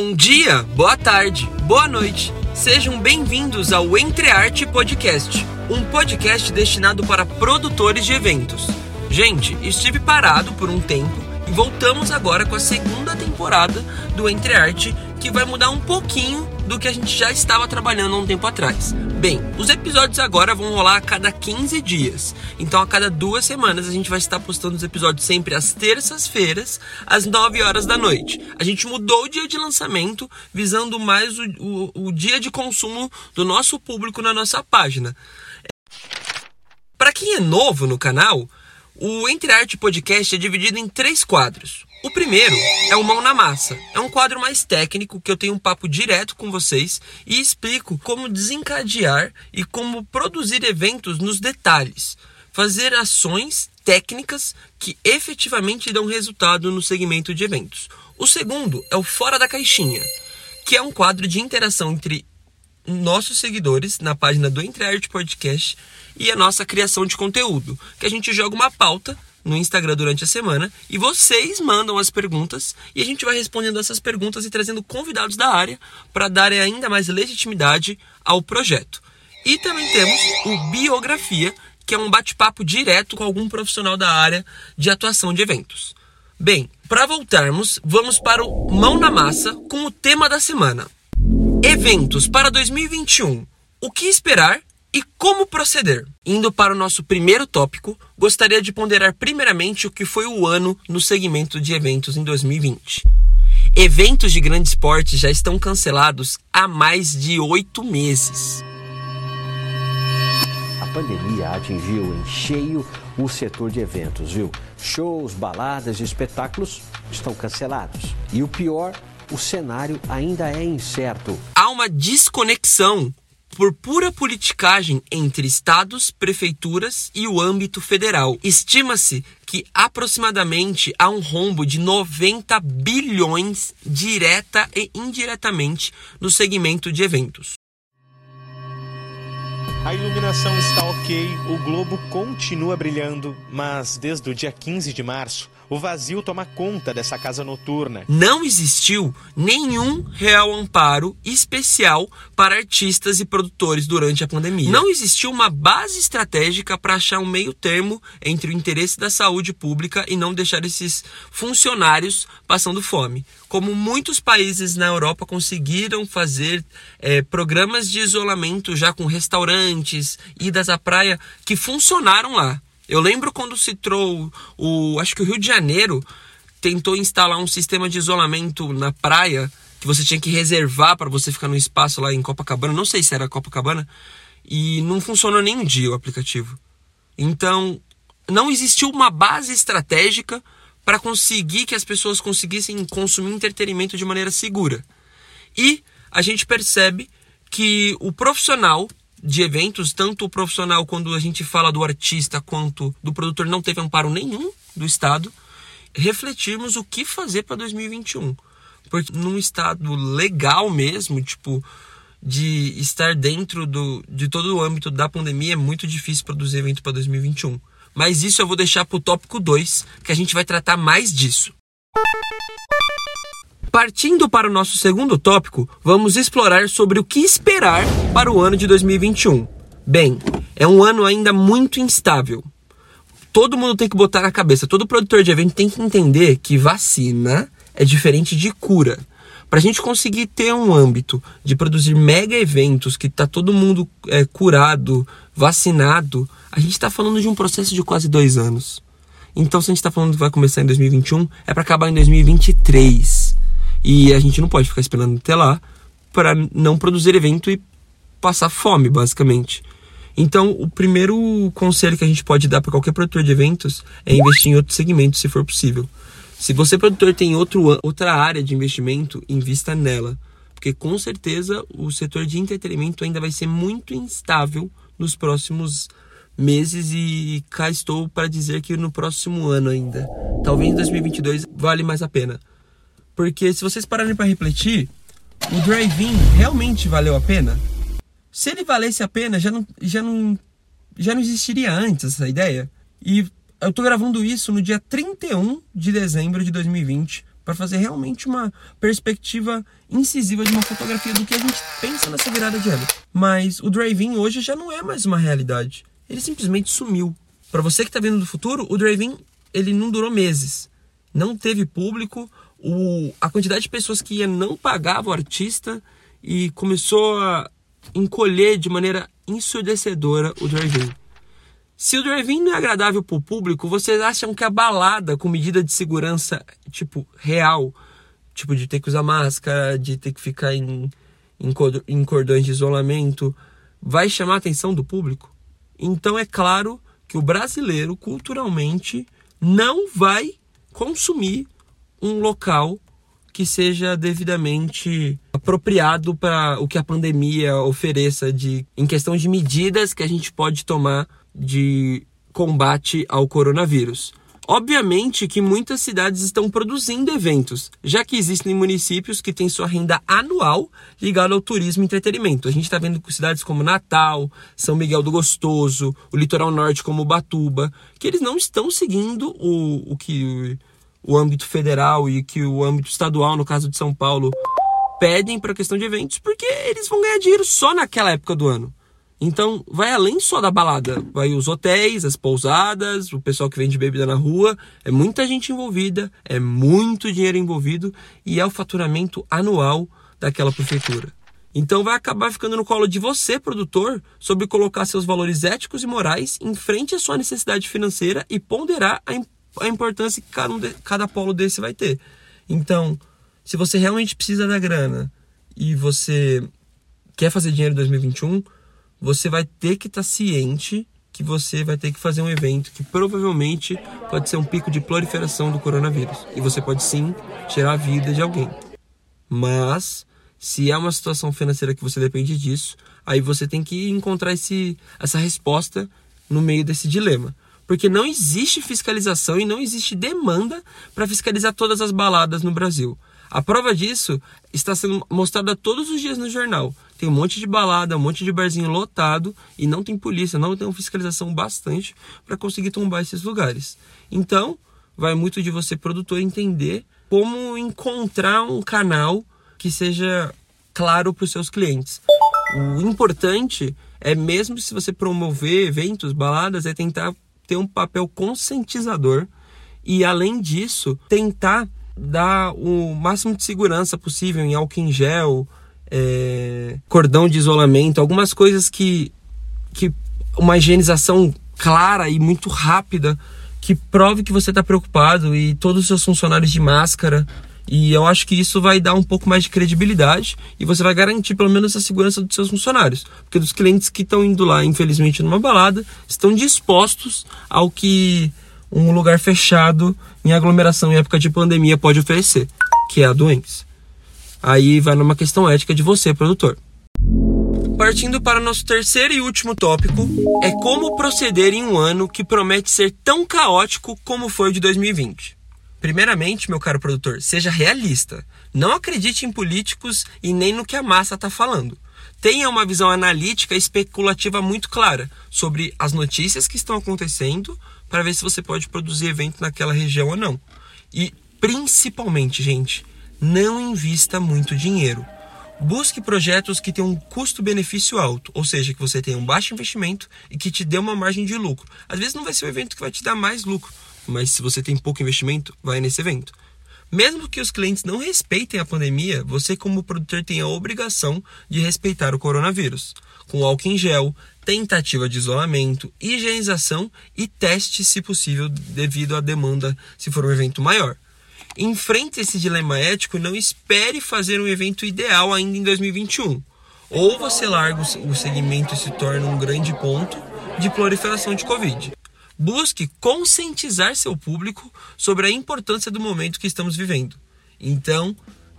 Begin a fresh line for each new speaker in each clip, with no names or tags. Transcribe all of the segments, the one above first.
Bom dia, boa tarde, boa noite. Sejam bem-vindos ao Entre Arte Podcast, um podcast destinado para produtores de eventos. Gente, estive parado por um tempo e voltamos agora com a segunda temporada do Entre Arte, que vai mudar um pouquinho do que a gente já estava trabalhando há um tempo atrás. Bem, os episódios agora vão rolar a cada 15 dias. Então, a cada duas semanas, a gente vai estar postando os episódios sempre às terças-feiras, às 9 horas da noite. A gente mudou o dia de lançamento, visando mais o, o, o dia de consumo do nosso público na nossa página. Para quem é novo no canal, o Entre Arte Podcast é dividido em três quadros. O primeiro é o Mão na Massa. É um quadro mais técnico que eu tenho um papo direto com vocês e explico como desencadear e como produzir eventos nos detalhes. Fazer ações técnicas que efetivamente dão resultado no segmento de eventos. O segundo é o Fora da Caixinha, que é um quadro de interação entre nossos seguidores na página do Entre Arte Podcast e a nossa criação de conteúdo, que a gente joga uma pauta no Instagram durante a semana e vocês mandam as perguntas e a gente vai respondendo essas perguntas e trazendo convidados da área para darem ainda mais legitimidade ao projeto. E também temos o Biografia, que é um bate-papo direto com algum profissional da área de atuação de eventos. Bem, para voltarmos, vamos para o Mão na Massa com o tema da semana. Eventos para 2021. O que esperar e como proceder? Indo para o nosso primeiro tópico, gostaria de ponderar primeiramente o que foi o ano no segmento de eventos em 2020. Eventos de grande esporte já estão cancelados há mais de oito meses.
A pandemia atingiu em cheio o setor de eventos, viu? Shows, baladas e espetáculos estão cancelados. E o pior, o cenário ainda é incerto.
Há uma desconexão por pura politicagem entre estados, prefeituras e o âmbito federal. Estima-se que aproximadamente há um rombo de 90 bilhões direta e indiretamente no segmento de eventos.
A iluminação está ok, o globo continua brilhando, mas desde o dia 15 de março, o vazio toma conta dessa casa noturna.
Não existiu nenhum real amparo especial para artistas e produtores durante a pandemia. Não existiu uma base estratégica para achar um meio termo entre o interesse da saúde pública e não deixar esses funcionários passando fome. Como muitos países na Europa conseguiram fazer é, programas de isolamento já com restaurantes, idas à praia que funcionaram lá. Eu lembro quando se trouxe o, acho que o Rio de Janeiro tentou instalar um sistema de isolamento na praia que você tinha que reservar para você ficar no espaço lá em Copacabana. Não sei se era Copacabana e não funcionou nem um dia o aplicativo. Então, não existiu uma base estratégica para conseguir que as pessoas conseguissem consumir entretenimento de maneira segura. E a gente percebe que o profissional de eventos, tanto o profissional quando a gente fala do artista quanto do produtor não teve amparo nenhum do Estado, refletirmos o que fazer para 2021. Porque num estado legal mesmo, tipo, de estar dentro do, de todo o âmbito da pandemia, é muito difícil produzir evento para 2021. Mas isso eu vou deixar para o tópico 2, que a gente vai tratar mais disso. Partindo para o nosso segundo tópico, vamos explorar sobre o que esperar para o ano de 2021. Bem, é um ano ainda muito instável. Todo mundo tem que botar na cabeça, todo produtor de evento tem que entender que vacina é diferente de cura. Para a gente conseguir ter um âmbito de produzir mega eventos que está todo mundo é, curado, vacinado, a gente está falando de um processo de quase dois anos. Então, se a gente está falando que vai começar em 2021, é para acabar em 2023. E a gente não pode ficar esperando até lá para não produzir evento e passar fome, basicamente. Então, o primeiro conselho que a gente pode dar para qualquer produtor de eventos é investir em outro segmento, se for possível. Se você, produtor, tem outro, outra área de investimento, invista nela. Porque com certeza o setor de entretenimento ainda vai ser muito instável nos próximos meses e cá estou para dizer que no próximo ano ainda, talvez em 2022, vale mais a pena. Porque se vocês pararem para refletir, o drive-in realmente valeu a pena? Se ele valesse a pena, já não, já não, já não existiria antes essa ideia. E eu tô gravando isso no dia 31 de dezembro de 2020, para fazer realmente uma perspectiva incisiva de uma fotografia do que a gente pensa nessa virada de ano. Mas o drive-in hoje já não é mais uma realidade. Ele simplesmente sumiu. Para você que está vendo do futuro, o drive-in ele não durou meses. Não teve público, o, a quantidade de pessoas que ia não pagava o artista e começou a encolher de maneira ensurdecedora o drive-in. Se o drive-in não é agradável para o público, vocês acham que a balada com medida de segurança, tipo, real, tipo, de ter que usar máscara, de ter que ficar em, em, em cordões de isolamento, vai chamar a atenção do público? Então é claro que o brasileiro, culturalmente, não vai consumir um local que seja devidamente apropriado para o que a pandemia ofereça de em questão de medidas que a gente pode tomar de combate ao coronavírus. Obviamente que muitas cidades estão produzindo eventos, já que existem municípios que têm sua renda anual ligada ao turismo e entretenimento. A gente está vendo cidades como Natal, São Miguel do Gostoso, o litoral norte como Batuba, que eles não estão seguindo o, o que o âmbito federal e que o âmbito estadual, no caso de São Paulo, pedem para a questão de eventos, porque eles vão ganhar dinheiro só naquela época do ano. Então, vai além só da balada. Vai os hotéis, as pousadas, o pessoal que vende bebida na rua. É muita gente envolvida, é muito dinheiro envolvido e é o faturamento anual daquela prefeitura. Então, vai acabar ficando no colo de você, produtor, sobre colocar seus valores éticos e morais em frente à sua necessidade financeira e ponderar a a importância que cada, um de, cada polo desse vai ter. Então, se você realmente precisa da grana e você quer fazer dinheiro em 2021, você vai ter que estar tá ciente que você vai ter que fazer um evento que provavelmente pode ser um pico de proliferação do coronavírus. E você pode sim tirar a vida de alguém. Mas, se é uma situação financeira que você depende disso, aí você tem que encontrar esse, essa resposta no meio desse dilema porque não existe fiscalização e não existe demanda para fiscalizar todas as baladas no Brasil. A prova disso está sendo mostrada todos os dias no jornal. Tem um monte de balada, um monte de barzinho lotado e não tem polícia, não tem uma fiscalização bastante para conseguir tombar esses lugares. Então, vai muito de você, produtor, entender como encontrar um canal que seja claro para os seus clientes. O importante é, mesmo se você promover eventos, baladas, é tentar ter um papel conscientizador e, além disso, tentar dar o máximo de segurança possível em álcool em gel, é, cordão de isolamento, algumas coisas que, que uma higienização clara e muito rápida que prove que você está preocupado e todos os seus funcionários de máscara e eu acho que isso vai dar um pouco mais de credibilidade e você vai garantir pelo menos a segurança dos seus funcionários. Porque dos clientes que estão indo lá, infelizmente, numa balada, estão dispostos ao que um lugar fechado em aglomeração em época de pandemia pode oferecer, que é a doença. Aí vai numa questão ética de você, produtor. Partindo para nosso terceiro e último tópico, é como proceder em um ano que promete ser tão caótico como foi o de 2020. Primeiramente, meu caro produtor, seja realista. Não acredite em políticos e nem no que a massa está falando. Tenha uma visão analítica e especulativa muito clara sobre as notícias que estão acontecendo para ver se você pode produzir evento naquela região ou não. E principalmente, gente, não invista muito dinheiro. Busque projetos que tenham um custo-benefício alto, ou seja, que você tenha um baixo investimento e que te dê uma margem de lucro. Às vezes não vai ser o evento que vai te dar mais lucro, mas se você tem pouco investimento, vai nesse evento. Mesmo que os clientes não respeitem a pandemia, você, como produtor, tem a obrigação de respeitar o coronavírus. Com álcool em gel, tentativa de isolamento, higienização e teste, se possível, devido à demanda, se for um evento maior. Enfrente esse dilema ético e não espere fazer um evento ideal ainda em 2021. Ou você larga o segmento e se torna um grande ponto de proliferação de Covid. Busque conscientizar seu público sobre a importância do momento que estamos vivendo. Então,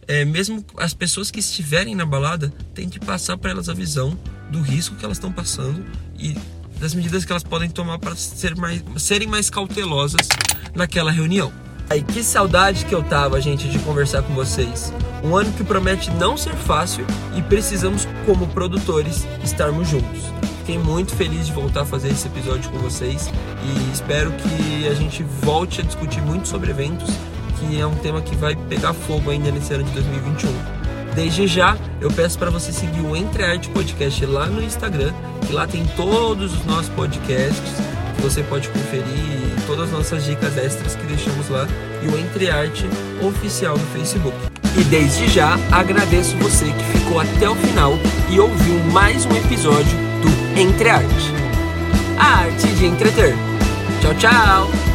é, mesmo as pessoas que estiverem na balada, tente passar para elas a visão do risco que elas estão passando e das medidas que elas podem tomar para ser mais, serem mais cautelosas naquela reunião. Aí, que saudade que eu tava, gente, de conversar com vocês. Um ano que promete não ser fácil e precisamos, como produtores, estarmos juntos. Fiquei muito feliz de voltar a fazer esse episódio com vocês e espero que a gente volte a discutir muito sobre eventos, que é um tema que vai pegar fogo ainda nesse ano de 2021. Desde já, eu peço para você seguir o Entre Arte Podcast lá no Instagram, que lá tem todos os nossos podcasts, que você pode conferir todas as nossas dicas extras que deixamos lá, e o Entre Arte oficial no Facebook. E desde já, agradeço você que ficou até o final e ouviu mais um episódio Entre Arte. A arte de entreter. Tchau, tchau!